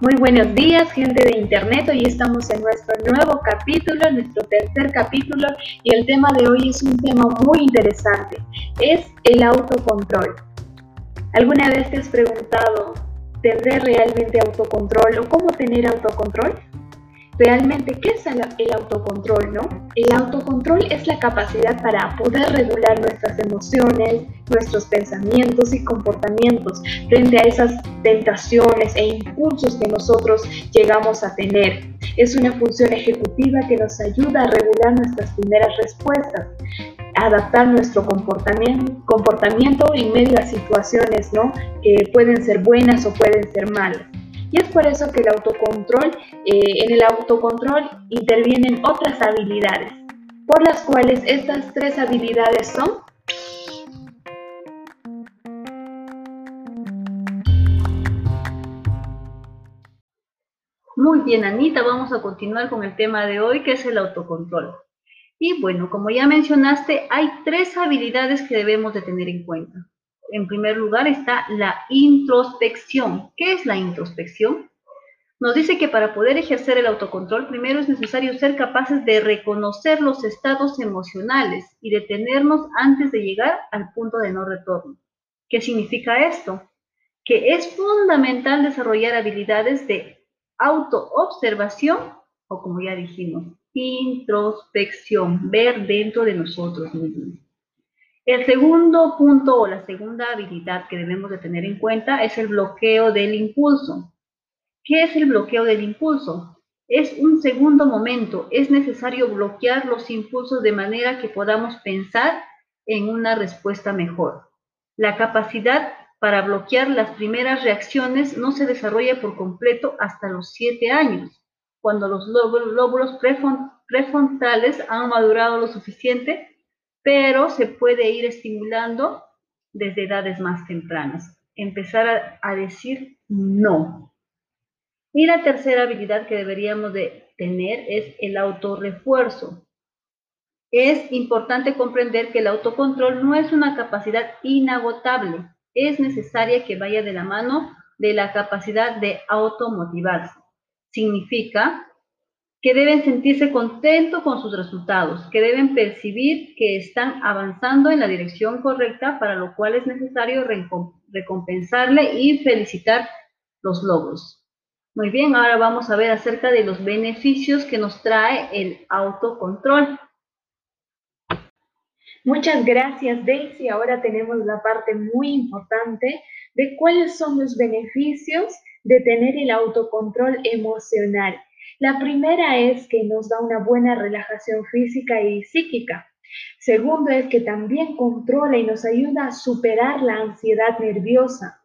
Muy buenos días, gente de Internet. Hoy estamos en nuestro nuevo capítulo, nuestro tercer capítulo, y el tema de hoy es un tema muy interesante. Es el autocontrol. ¿Alguna vez te has preguntado, ¿tendré realmente autocontrol o cómo tener autocontrol? Realmente, ¿qué es el autocontrol, no? El autocontrol es la capacidad para poder regular nuestras emociones, nuestros pensamientos y comportamientos frente a esas tentaciones e impulsos que nosotros llegamos a tener. Es una función ejecutiva que nos ayuda a regular nuestras primeras respuestas, adaptar nuestro comportamiento, comportamiento en medio a situaciones, ¿no? Que pueden ser buenas o pueden ser malas. Y es por eso que el autocontrol, eh, en el autocontrol intervienen otras habilidades, por las cuales estas tres habilidades son Muy bien, Anita, vamos a continuar con el tema de hoy, que es el autocontrol. Y bueno, como ya mencionaste, hay tres habilidades que debemos de tener en cuenta en primer lugar está la introspección. ¿Qué es la introspección? Nos dice que para poder ejercer el autocontrol, primero es necesario ser capaces de reconocer los estados emocionales y detenernos antes de llegar al punto de no retorno. ¿Qué significa esto? Que es fundamental desarrollar habilidades de autoobservación o como ya dijimos, introspección, ver dentro de nosotros mismos. El segundo punto o la segunda habilidad que debemos de tener en cuenta es el bloqueo del impulso. ¿Qué es el bloqueo del impulso? Es un segundo momento. Es necesario bloquear los impulsos de manera que podamos pensar en una respuesta mejor. La capacidad para bloquear las primeras reacciones no se desarrolla por completo hasta los siete años, cuando los lóbulos prefrontales han madurado lo suficiente pero se puede ir estimulando desde edades más tempranas. Empezar a, decir no. Y la tercera habilidad que deberíamos de tener es el autorrefuerzo. Es importante comprender que el autocontrol no es una capacidad inagotable, es necesaria que vaya de la mano de la capacidad de automotivarse. Significa que deben sentirse contentos con sus resultados, que deben percibir que están avanzando en la dirección correcta, para lo cual es necesario recompensarle y felicitar los logros. Muy bien, ahora vamos a ver acerca de los beneficios que nos trae el autocontrol. Muchas gracias, Daisy. Ahora tenemos la parte muy importante de cuáles son los beneficios de tener el autocontrol emocional. La primera es que nos da una buena relajación física y psíquica. Segundo es que también controla y nos ayuda a superar la ansiedad nerviosa.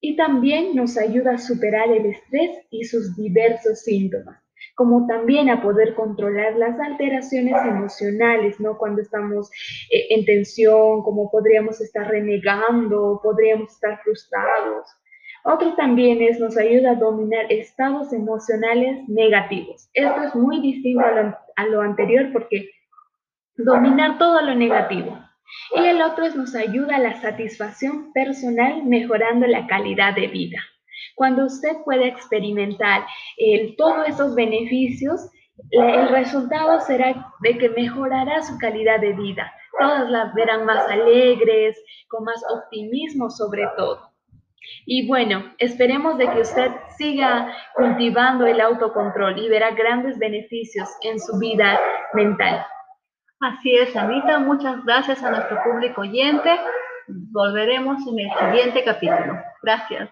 Y también nos ayuda a superar el estrés y sus diversos síntomas, como también a poder controlar las alteraciones emocionales, ¿no? Cuando estamos eh, en tensión, como podríamos estar renegando, podríamos estar frustrados. Otro también es, nos ayuda a dominar estados emocionales negativos. Esto es muy distinto a lo, anterior porque dominar todo lo negativo. Y el otro es, nos ayuda a la satisfacción personal mejorando la calidad de vida. Cuando usted puede experimentar todos esos beneficios, el resultado será de que mejorará su calidad de vida. Todas las verán más alegres, con más optimismo sobre todo. Y bueno, esperemos de que usted siga cultivando el autocontrol y verá grandes beneficios en su vida mental. Así es, Anita. Muchas gracias a nuestro público oyente. Volveremos en el siguiente capítulo. Gracias.